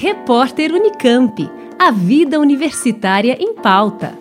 Repórter Unicamp. A vida universitária em pauta.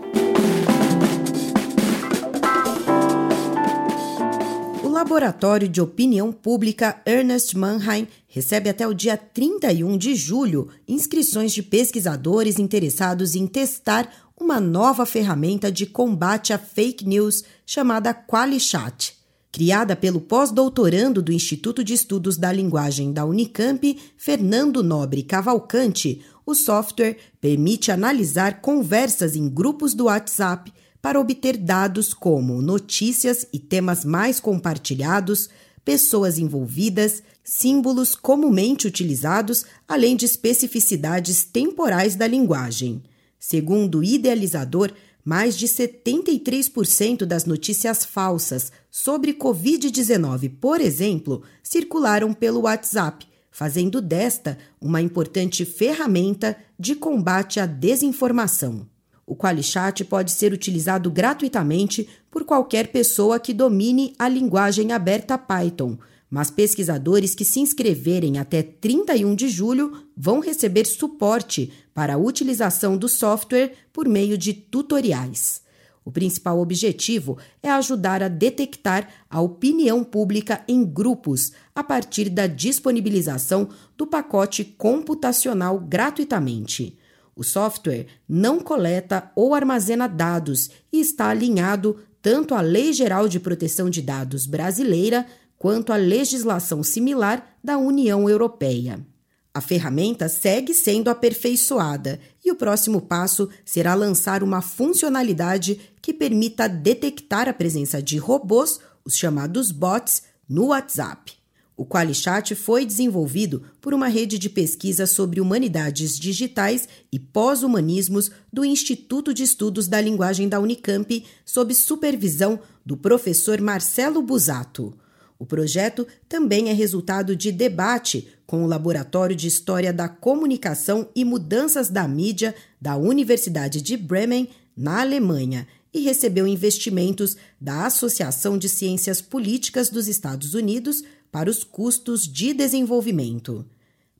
O Laboratório de Opinião Pública Ernest Mannheim recebe até o dia 31 de julho inscrições de pesquisadores interessados em testar uma nova ferramenta de combate a fake news chamada QualiChat. Criada pelo pós-doutorando do Instituto de Estudos da Linguagem da Unicamp, Fernando Nobre Cavalcante, o software permite analisar conversas em grupos do WhatsApp para obter dados como notícias e temas mais compartilhados, pessoas envolvidas, símbolos comumente utilizados, além de especificidades temporais da linguagem. Segundo o idealizador, mais de 73% das notícias falsas sobre Covid-19, por exemplo, circularam pelo WhatsApp, fazendo desta uma importante ferramenta de combate à desinformação. O QualiChat pode ser utilizado gratuitamente por qualquer pessoa que domine a linguagem aberta Python mas pesquisadores que se inscreverem até 31 de julho vão receber suporte para a utilização do software por meio de tutoriais. O principal objetivo é ajudar a detectar a opinião pública em grupos a partir da disponibilização do pacote computacional gratuitamente. O software não coleta ou armazena dados e está alinhado tanto à Lei Geral de Proteção de Dados brasileira quanto à legislação similar da União Europeia. A ferramenta segue sendo aperfeiçoada e o próximo passo será lançar uma funcionalidade que permita detectar a presença de robôs, os chamados bots, no WhatsApp. O QualiChat foi desenvolvido por uma rede de pesquisa sobre humanidades digitais e pós-humanismos do Instituto de Estudos da Linguagem da Unicamp, sob supervisão do professor Marcelo Busato. O projeto também é resultado de debate com o Laboratório de História da Comunicação e Mudanças da Mídia da Universidade de Bremen, na Alemanha, e recebeu investimentos da Associação de Ciências Políticas dos Estados Unidos para os custos de desenvolvimento.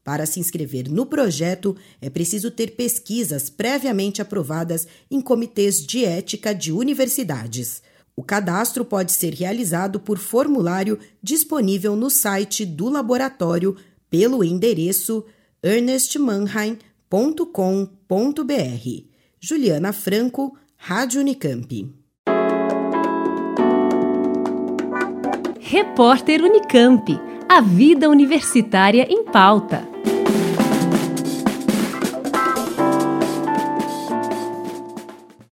Para se inscrever no projeto, é preciso ter pesquisas previamente aprovadas em comitês de ética de universidades. O cadastro pode ser realizado por formulário disponível no site do laboratório pelo endereço ernestmannheim.com.br. Juliana Franco, Rádio Unicamp. Repórter Unicamp. A vida universitária em pauta.